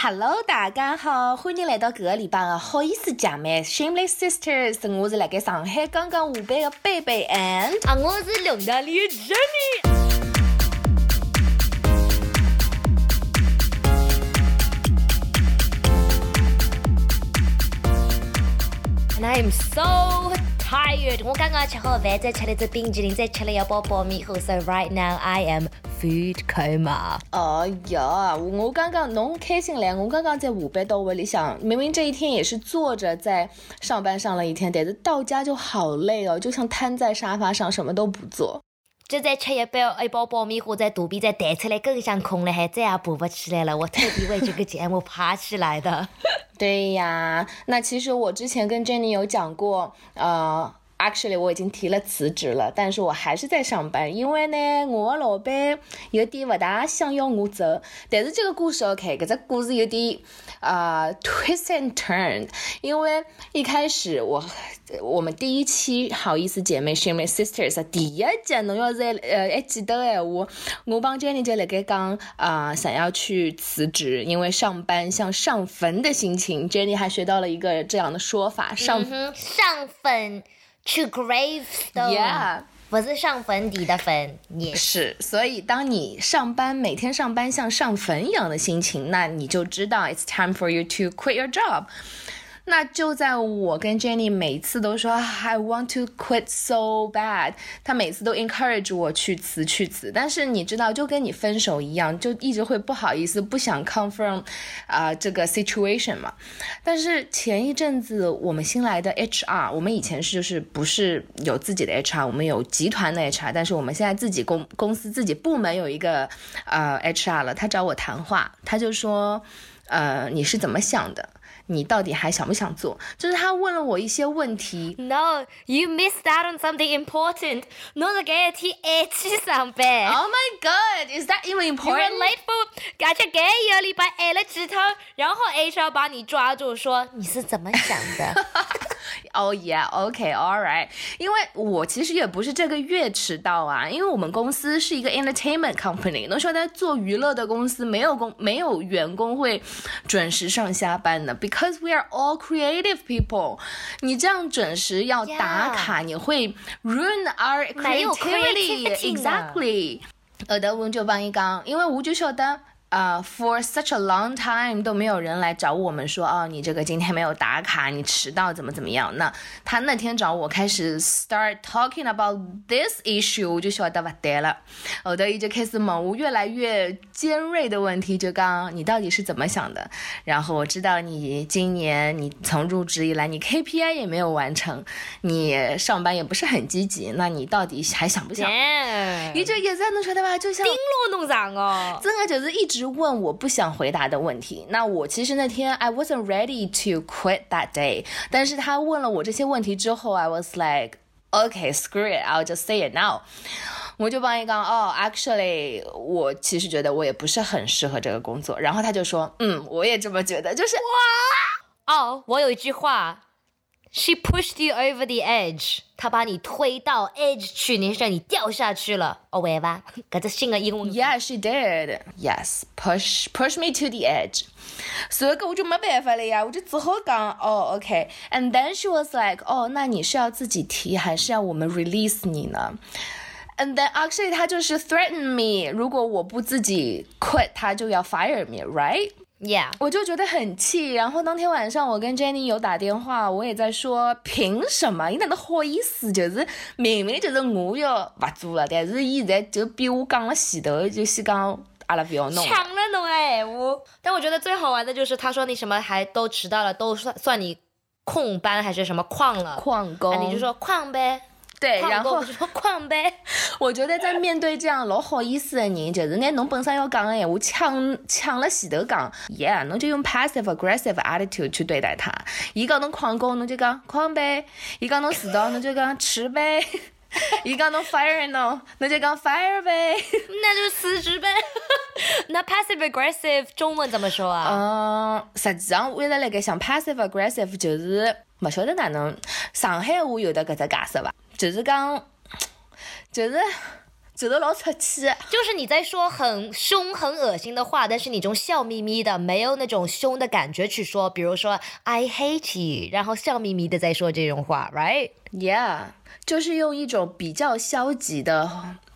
Hello，大家好，欢迎来到这个礼拜的好意思姐妹 Shameless Sisters。我是来给上海刚刚下班的贝贝 and 啊，我是龙大里的 Jenny。And I am so tired。我刚刚吃好饭，再吃了一只冰淇淋，再吃了一包爆米花，so right now I am food coma。哎呀，我刚刚侬开心嘞！我刚刚在下班到屋里想，明明这一天也是坐着在上班上了一天，但是到家就好累哦，就像瘫在沙发上什么都不做。就在吃一包一包爆米花，在肚皮再弹出来，更想空了，还再也爬不起来了。我特地为这个节目爬起来的。对呀，那其实我之前跟 Jenny 有讲过，呃。Actually，我已经提了辞职了，但是我还是在上班，因为呢，我老板有点不大想要我走。但是这个故事 OK，搿只故事有点啊 twist and turn，因为一开始我我们第一期好意思姐妹 s h a m e Sisters 第一集，侬要是呃还记得的话，我帮 Jenny 就辣盖讲啊想要去辞职，因为上班像上坟的心情。Jenny 还学到了一个这样的说法，上上坟。To gravestone，不是上坟底的坟，也是。所以，当你上班每天上班像上坟一样的心情，那你就知道 it's time for you to quit your job。那就在我跟 Jenny 每次都说 I want to quit so bad，他每次都 encourage 我去辞去辞，但是你知道，就跟你分手一样，就一直会不好意思，不想 confront 啊这个 situation 嘛。但是前一阵子我们新来的 HR，我们以前是就是不是有自己的 HR，我们有集团的 HR，但是我们现在自己公公司自己部门有一个呃 HR 了，他找我谈话，他就说，呃，你是怎么想的？你到底还想不想做？就是他问了我一些问题。No, you missed out on something important. 侬是该天爱去上班。Oh my god, is that even important? You're late for，而且该一个礼拜挨了几趟，然后 HR 把你抓住说你是怎么想的？Oh yeah, okay, all right. 因为我其实也不是这个月迟到啊，因为我们公司是一个 entertainment company。能说在做娱乐的公司，没有工没有员工会准时上下班的，because we are all creative people。你这样准时要打卡，你会 ruin our creativity. Exactly。有的我就帮你讲，因为我就晓得。啊，for such a long time 都没有人来找我们说，哦，你这个今天没有打卡，你迟到怎么怎么样？那他那天找我开始 start talking about this issue，我就晓得不对了。我的一就开始问我越来越尖锐的问题，就讲你到底是怎么想的？然后我知道你今年你从入职以来，你 KPI 也没有完成，你上班也不是很积极，那你到底还想不想？你就一直能晓得吧？就像顶落弄上哦，真的就是一直。是问我不想回答的问题。那我其实那天 I wasn't ready to quit that day。但是他问了我这些问题之后，I was like, okay, screw it, I'll just say it now。我就帮一刚哦，actually，我其实觉得我也不是很适合这个工作。然后他就说，嗯，我也这么觉得，就是哇哦，我有一句话。She pushed you over the edge，她把你推到 edge 去，你让你掉下去了。哦喂吧，搿只新的英文。Yeah, she did. Yes, push push me to the edge. 所以搿我就没办法了呀，我就只好讲哦，OK。And then she was like，哦，那你是要自己提，还是要我们 release 你呢？And then actually，他就是 threaten me，如果我不自己 quit，他就要 fire me，right？Yeah，我就觉得很气。然后当天晚上，我跟 Jenny 有打电话，我也在说，凭什么？你哪能好意思？就是明明就是我要不做了，但是伊现在就比我讲了前头，就先讲阿拉不要弄。抢了侬哎，我。但我觉得最好玩的就是他说你什么还都迟到了，都算算你空班还是什么旷了？旷工。你就说旷呗。对，然后旷呗。我觉得在面对这样老好意思的人，就是拿侬本身要讲的闲话抢抢了前头讲，yeah，侬就用 passive aggressive attitude 去对待他。伊讲侬旷工，侬就讲旷呗；伊讲侬迟到，侬就讲迟呗；伊讲侬 fire 侬，侬就讲 fire 呗。那就辞职呗。那 passive aggressive 中文怎么说啊？嗯，实际上我一直辣盖想 passive aggressive 就是勿晓得哪能上海话有的搿只解释伐？就是讲，就是觉得老出气。就是你在说很凶、很恶心的话，但是你种笑眯眯的，没有那种凶的感觉去说。比如说 I hate you，然后笑眯眯的在说这种话，right？Yeah，就是用一种比较消极的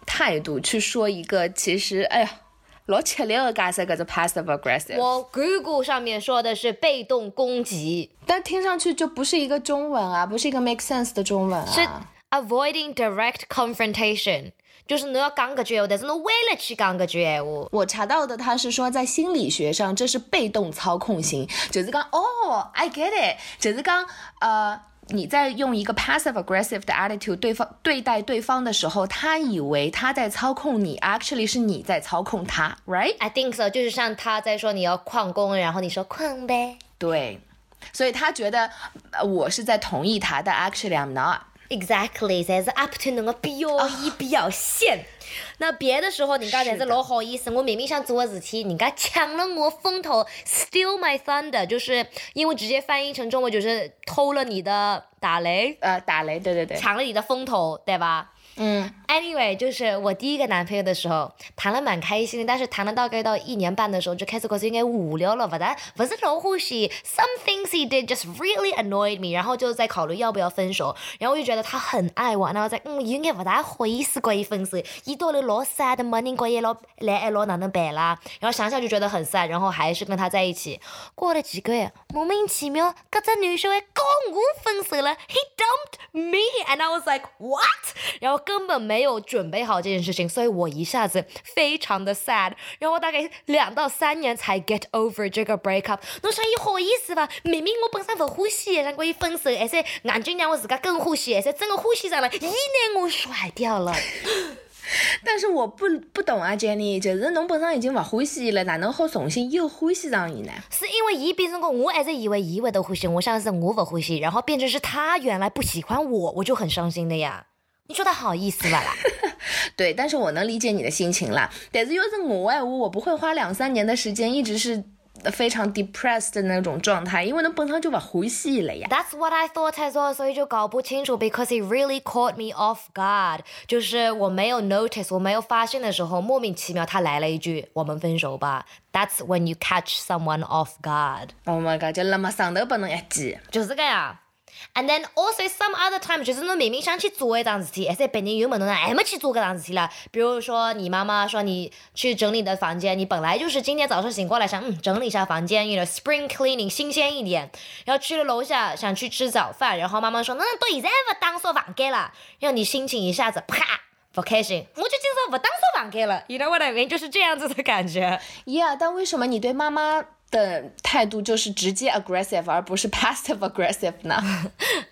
态度去说一个其实哎呀老吃力的解释搿只 passive aggressive，我 Google 上面说的是被动攻击，但听上去就不是一个中文啊，不是一个 make sense 的中文是啊。Avoiding direct confrontation，就是你要讲搿句闲话，但是侬为了去讲搿句闲话。我查到的，他是说在心理学上这是被动操控型，就是讲哦，I get it，就是讲呃。你在用一个 passive aggressive 的 attitude 对方对待对方的时候，他以为他在操控你，actually 是你在操控他，right？I think so，就是像他在说你要旷工，然后你说旷呗。对，所以他觉得呃我是在同意他，但 actually I'm not。Exactly，才是 up to 侬个表演表现。那别的时候，人家才是老好意思。我明明想做个事体，人家抢了我风头，steal my thunder，就是因为直接翻译成中文就是偷了你的打雷，呃，打雷，对对对，抢了你的风头，对吧？嗯，Anyway，就是我第一个男朋友的时候，谈了蛮开心的，但是谈了大概到一年半的时候，就开始觉得有点无聊了，不但不是老欢喜，some things he did just really annoyed me，然后就在考虑要不要分手，然后我就觉得他很爱我，然后在嗯有眼不大好意思跟伊分手，一到了老三的 morning 跟伊老来爱老哪能办啦？然后想想就觉得很 sad，然后还是跟他在一起，过了几个月，莫名其妙，搿只女生还跟我分手了，he dumped me，and I was like what？然后根本没有准备好这件事情，所以我一下子非常的 sad，然后我大概两到三年才 get over 这个 breakup。侬想伊好意思伐？明明我本身勿欢喜的，让跟伊分手，而且眼睛让我自家更欢喜，而且真的欢喜上了，伊拿我甩掉了。但是我不不懂啊，Jenny，就是侬本身已经勿欢喜了，哪能好重新又欢喜上伊呢？是因为伊变成个我还是以为伊会得欢喜，我想是我勿欢喜，然后变成是他原来不喜欢我，我就很伤心的呀。你说他好意思吧啦？对，但是我能理解你的心情啦。但是要是我爱我，我不会花两三年的时间一直是非常 depressed 的那种状态，因为侬本身就勿欢喜了呀。That's what I thought as well，所以就搞不清楚，because he really caught me off guard，就是我没有 notice，我没有发现的时候，莫名其妙他来了一句“我们分手吧”。That's when you catch someone off guard，Oh my god，就那么上头拨侬一记。就是这个呀。And then also some other time，就是侬明明想去做一桩事体，而且别人又问侬呢，还没去做搿桩事体了。比如说你妈妈说你去整理的房间，你本来就是今天早上醒过来想，嗯，整理一下房间，you know spring cleaning 新鲜一点。然后去了楼下想去吃早饭，然后妈妈说，那到现在不打扫房间了，让你心情一下子啪不开心，我就今朝不打扫房间了。You know what I mean？就是这样子的感觉。Yeah，但为什么你对妈妈的态度就是直接 aggressive，而不是 passive aggressive 呢？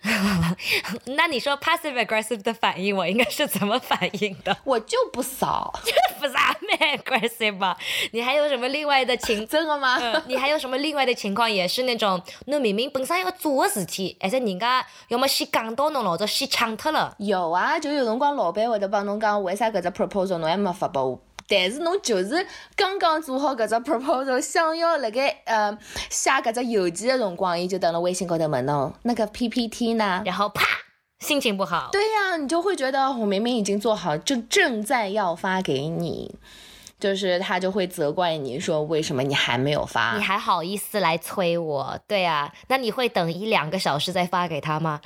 那你说 passive aggressive 的反应，我应该是怎么反应的？我就不扫，不是啊，蛮 aggressive 吧？你还有什么另外的情？真的吗？嗯，你还有什么另外的情况，也是那种，侬明明本身要做的事体，而且人家要么先讲到侬，或者先抢脱了。有啊，就有辰光老板会得帮侬讲，为啥搿只 proposal 侬还没发拨我？但是侬就是刚刚做好搿只 proposal，想要辣盖呃写搿只邮件的辰光，伊就等了微信高头问侬那个 PPT 呢？然后啪，心情不好。对呀、你就会觉得我明明已经做好，就正在要发给你，就是他就会责怪你说为什么你还没有发？你还好意思来催我？对啊，那你会等一两个小时再发给他吗？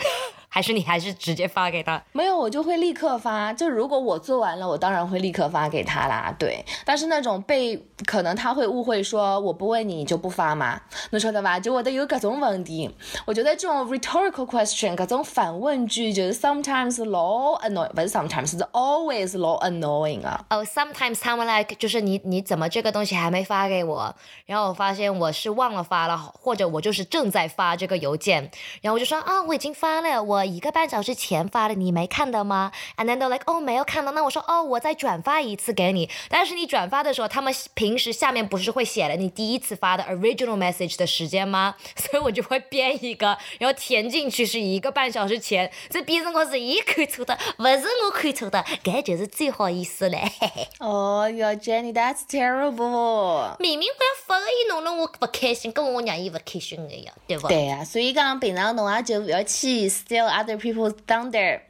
还是你还是直接发给他？没有，我就会立刻发。就如果我做完了，我当然会立刻发给他啦。对，但是那种被可能他会误会说我不问你，你就不发嘛，侬晓得吧？就我的有各种问题。我觉得这种 rhetorical question，各种反问句，就是 sometimes 老 annoying，不是 sometimes，是 always 老 annoying 啊。哦、s o m e t i m e s 他们 like 就是你你怎么这个东西还没发给我？然后我发现我是忘了发了，或者我就是正在发这个邮件，然后我就说啊我已经发了，我一个半小时前发的，你没看到吗？And then they're like 哦没有看到，那我说哦我再转发一次给你，但是你转发的时候，他们平时下面不是会写了你第一次发的 original message 的时间吗？所以我就会编一个，然后填进去是一个半小时前，这变成我是伊看错的，不是我看错的，搿就是最好意思嘞。嘿嘿。哦哟，Jenny，that's terrible。明明我要发给伊，弄得我不开心，跟我让伊不开心的呀，对不？对呀、所以讲平常侬也就不要去 steal other people's thunder。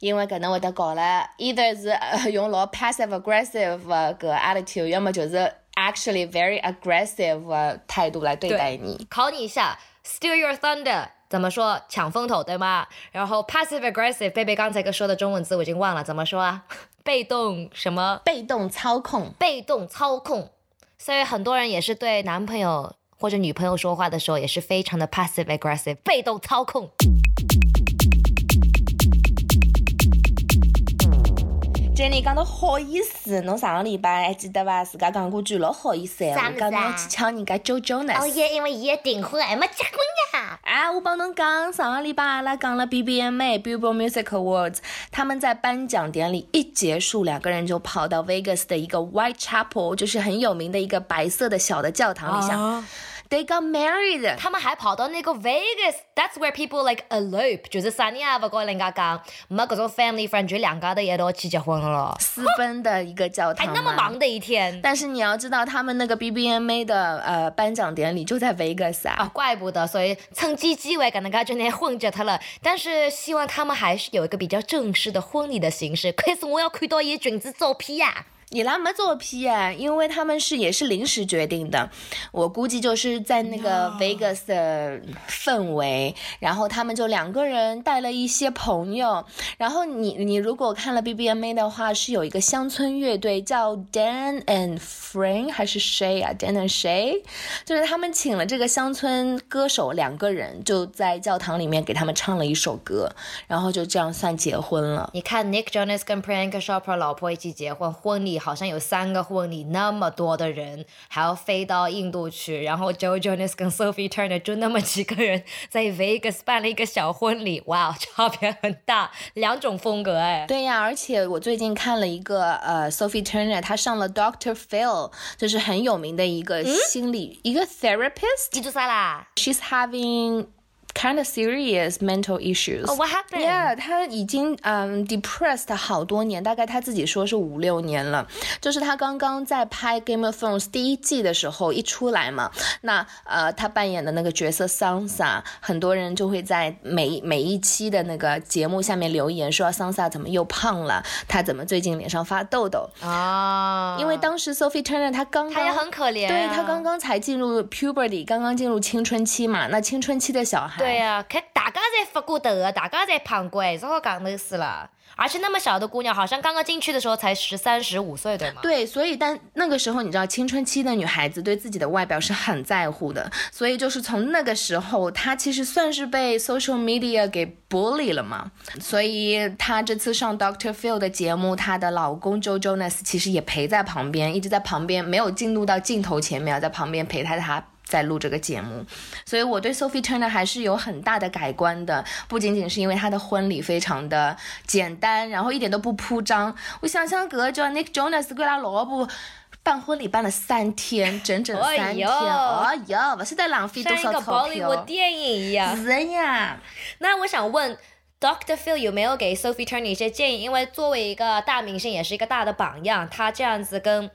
因为搿能会得搞了，either 是、呃、用老 passive aggressive 的搿 attitude，要么就是 actually very aggressive 的态度来对待你。考你一下，steal your thunder 怎么说？抢风头对吗？然后 passive aggressive，贝贝刚才说的中文字我已经忘了，怎么说啊？被动什么？被动操控。被动操控。所以很多人也是对男朋友或者女朋友说话的时候也是非常的 passive aggressive，被动操控。Jenny 讲到好意思，侬上个礼拜还记得伐？自家讲过句老好意思闲话，讲侬去抢人家 Joe Jonas。哦耶，因为伊订婚还没结婚呀。啊，我帮侬讲，上个礼拜阿拉讲了 BBMA Billboard Music Awards，他们在颁奖典礼一结束，两个人就跑到 Vegas 的一个 White Chapel，就是很有名的一个白色的小的教堂里向。They got married，他们还跑到那个 Vegas，That's where people like elope，就是啥人也不跟人家讲，没各种 family friend，就两家的一道去结婚了。私奔的一个教堂，还那么忙的一天。但是你要知道，他们那个 BBMA 的呃颁奖典礼就在 Vegas 啊，啊，怪不得，所以趁机机会跟人家就那混着他了。但是希望他们还是有一个比较正式的婚礼的形式。可是我要看到一裙子照片呀。伊拉没照片，因为他们是也是临时决定的。我估计就是在那个 Vegas 的氛围，然后他们就两个人带了一些朋友。然后你你如果看了 BBMA 的话，是有一个乡村乐队叫 Dan and Frank 还是谁啊？Dan and 谁？就是他们请了这个乡村歌手两个人，就在教堂里面给他们唱了一首歌，然后就这样算结婚了。你看 Nick Jonas 跟 Priyanka Chopra 老婆一起结婚，婚礼。好像有三个婚礼，那么多的人，还要飞到印度去，然后 Joe Jonas 跟 Sophie Turner 就那么几个人在 Vegas 办了一个小婚礼，哇，差别很大，两种风格哎。对呀，而且我最近看了一个呃 Sophie Turner，她上了 Doctor Phil，就是很有名的一个心理一个 therapist。记住啥啦？She's having kind of serious mental issues. Oh, what happened? Yeah，他已经嗯 depressed 好多年，大概他自己说是五六年了。就是他刚刚在拍 Game of Thrones 第一季的时候一出来嘛，那呃他扮演的那个角色 Sansa，很多人就会在每每一期的那个节目下面留言说 Sansa 怎么又胖了，他怎么最近脸上发痘痘啊？因为当时 Sophie Turner 她刚刚她也很可怜，对她刚刚才进入 puberty，刚刚进入青春期嘛，那青春期的小孩。对呀，可大家在发过抖啊，大家在胖过，只好讲的是了。而且那么小的姑娘，好像刚刚进去的时候才十三十五岁，对吗？对，所以但那个时候你知道，青春期的女孩子对自己的外表是很在乎的，所以就是从那个时候，她其实算是被 social media 给 bully 了嘛。所以她这次上 Doctor Phil 的节目，她的老公 Jo Jonas 其实也陪在旁边，一直在旁边，没有进入到镜头前面，在旁边陪她她。在录这个节目，所以我对 Sophie Turner 还是有很大的改观的，不仅仅是因为她的婚礼非常的简单，然后一点都不铺张。我想想，哥叫 Nick Jonas 跟他老婆办婚礼办了三天，整整三天，哦哟，不是在浪费多少钞票。像一个宝莱坞电影一样。是呀。那我想问 Doctor Phil 有没有给 Sophie Turner 一些建议？因为作为一个大明星，也是一个大的榜样，他这样子跟。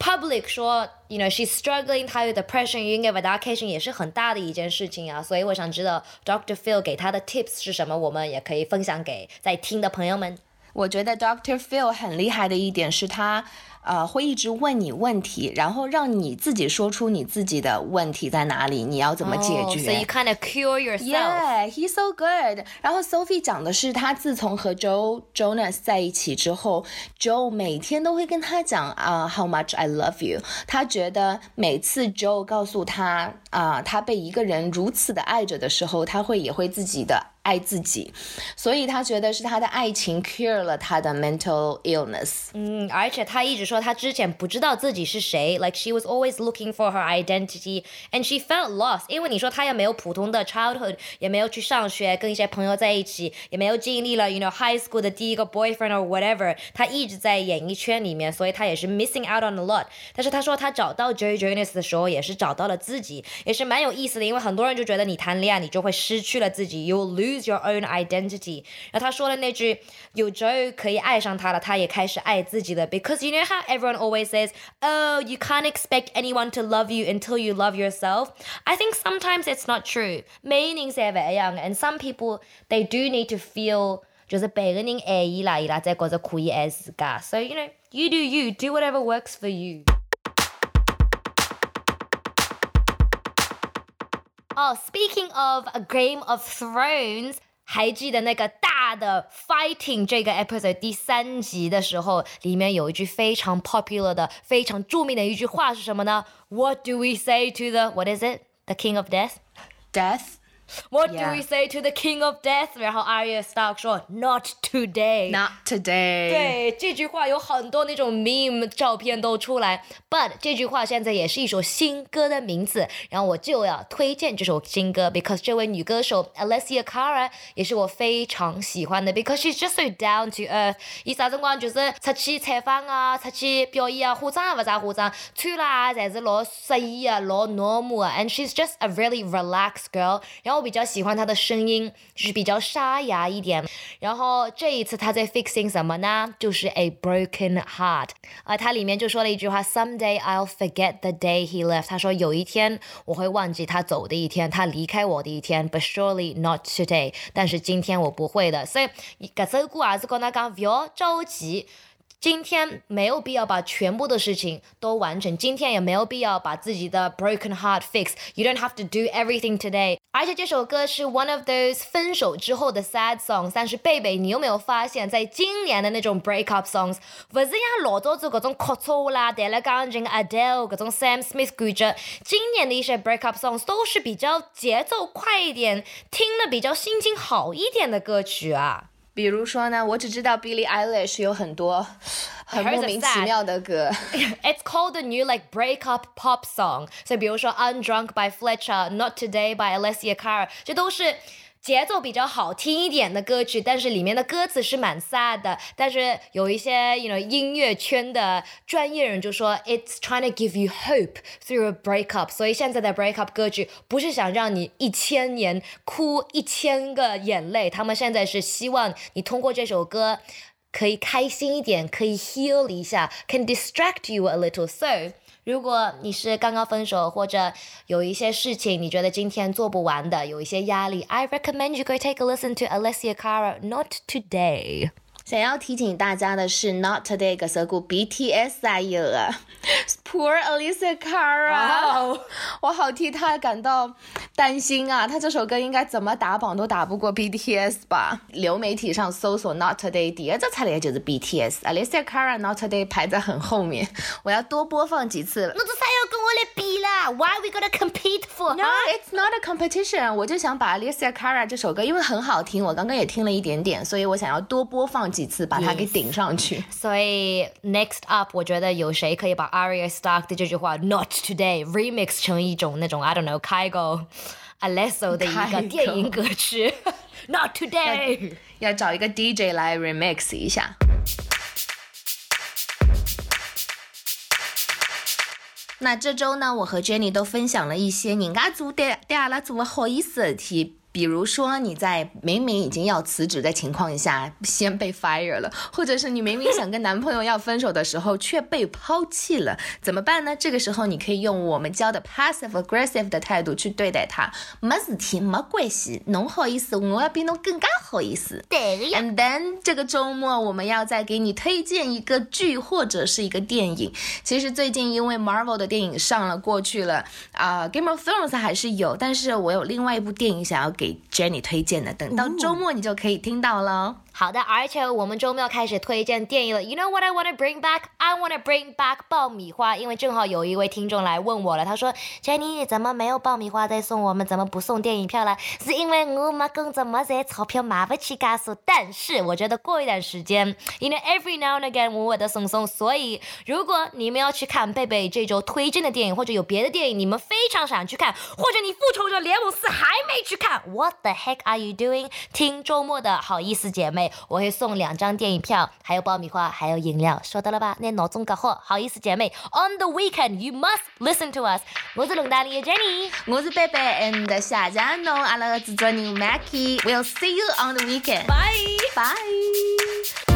Public 说，you know she's struggling，她有 depression，应该 vacation 也是很大的一件事情啊，所以我想知道 Doctor Phil 给他的 tips 是什么，我们也可以分享给在听的朋友们。我觉得 Doctor Phil 很厉害的一点是他。 呃，会一直问你问题，然后让你自己说出你自己的问题在哪里，你要怎么解决。So you kind of cure yourself. Yeah, he's so good. 然后 Sophie 讲的是，他自从和 Joe Jonas 在一起之后，Joe 每天都会跟他讲啊，How much I love you。他觉得每次 Joe 告诉他啊，他被一个人如此的爱着的时候，他会也会自己的。爱自己，所以他觉得是他的爱情 cure 了他的 mental illness。嗯，而且他一直说他之前不知道自己是谁，like she was always looking for her identity and she felt lost。因为你说他也没有普通的 childhood，也没有去上学，跟一些朋友在一起，也没有经历了 you know high school 的第一个 boyfriend or whatever。他一直在演艺圈里面，所以他也是 missing out on a lot。但是他说他找到 Joey Jonas 的时候，也是找到了自己，也是蛮有意思的。因为很多人就觉得你谈恋爱，你就会失去了自己，you lose。 lose your own identity。然后他说的那句有 Joe 可以爱上他了，他也开始爱自己了。Because you know how everyone always says, "Oh, you can't expect anyone to love you until you love yourself." I think sometimes it's not true. Meaning 是不一样的，and some people they do need to feel 就是别个人爱伊拉，伊拉才觉着可以爱自家。所以，you know, you do you, do whatever works for you. 哦、oh,，Speaking of a Game of Thrones，还记得那个大的 fighting 这个 episode 第三集的时候，里面有一句非常 popular 的、非常着名的一句话是什么呢？What do we say to the what is it? The King of Death? Death. What do we say to the King of Death？然后 Arya Stark 说 Not today。 Not today。对，这句话有很多那种 meme 照片都出来，but 这句话现在也是一首新歌的名字，然后我就要推荐这首新歌，because 这位女歌手 Alessia Cara 也是我非常喜欢的，because she's just so down to earth。伊啥辰光就是出去采访啊，出去表演啊，化妆也勿咋化妆，穿啦侪是老适意啊，老 normal 啊，and she's just a really relaxed girl。然后 我比较喜欢他的声音，就是比较沙哑一点。然后这一次他在 fixing 什么呢？就是 a broken heart。啊，他里面就说了一句话：Someday I'll forget the day he left。他说有一天我会忘记他走的一天，他离开我的一天，but surely not today。但是今天我不会的。所以搿首歌也是跟他讲，不要着急。今天没有必要把全部的事情都完成，今天也没有必要把自己的 broken heart fix。You don't have to do everything today。而且这首歌是 one of those 分手之后的 sad songs。但是贝贝，你有没有发现，在今年的那种 break up songs，不是像老早子各种哭错啦、弹了钢琴 Adele 各种 Sam Smith 感觉，今年的一些 break up songs 都是比较节奏快一点，听了比较心情好一点的歌曲啊。比如说呢，我只知道 Billie Eilish 有很多很莫名其妙的歌。It's called the new like breakup pop song。所以比如说 Undrunk by Fletcher、Not Today by Alessia Cara，这都是。节奏比较好听一点的歌曲，但是里面的歌词是蛮 sad 的。但是有一些，you know，音乐圈的专业人就说，it's trying to give you hope through a breakup。所以现在的 breakup 歌曲不是想让你一千年哭一千个眼泪，他们现在是希望你通过这首歌可以开心一点，可以 heal 一下，can distract you a little。So 如果你是刚刚分手，或者有一些事情你觉得今天做不完的，有一些压力，I recommend you go take a listen to Alessia Cara. Not today. 想要提醒大家的是，Not Today 搿首歌 BTS 啊有啊，Poor Alicia Cara，我好替她感到担心啊！她这首歌应该怎么打榜都打不过 BTS 吧？流媒体上搜索 Not Today，第一个出来就是 BTS，Alicia Cara Not Today 排在很后面，我要多播放几次。那这啥要跟我来比啦？Why we gonna compete for? No, it's not a competition。我就想把 Alicia Cara 这首歌，因为很好听，我刚刚也听了一点点，所以我想要多播放几次，把它给顶上去。所以 next up，我觉得有谁可以把 Arya Stark 的这句话 Not today remix 成一种那种 I don't know 开个 Alesso 的一个电影歌曲？Not today，要找一个 DJ 来 remix 一下。那这周呢，我和 Jenny 都分享了一些人家做对对阿拉做的好意思的事体。比如说你在明明已经要辞职的情况下，先被 fire 了，或者是你明明想跟男朋友要分手的时候，却被抛弃了，怎么办呢？这个时候你可以用我们教的 passive aggressive 的态度去对待他，没事体没关系，侬好意思，我要比侬更加好意思。对的呀。And then 这个周末我们要再给你推荐一个剧或者是一个电影。其实最近因为 Marvel 的电影上了过去了啊、g a m e of Thrones 还是有，但是我有另外一部电影想要给 Jenny 推荐的，等到周末你就可以听到了。好的，而且我们周末要开始推荐电影了。You know what I want to bring back? I want to bring back 爆米花，因为正好有一位听众来问我了，他说：“Jenny，怎么没有爆米花在送我们？怎么不送电影票了？是因为我没工作，没赚钞票，买不起加速。但是我觉得过一段时间，You know every now and again 我会的送送。所以如果你们要去看贝贝这周推荐的电影，或者有别的电影你们非常想去看，或者你复仇者联盟四还没去看，What the heck are you doing？听周末的好意思姐妹。我会送两张电影票，还有爆米花，还有饮料，收到了吧？那脑中搞好，好意思姐妹，On the weekend you must listen to us。我是龙大里的 Jenny，我是贝贝，and 夏家侬阿拉个制作人 Mackie。We'll see you on the weekend. Bye。Bye.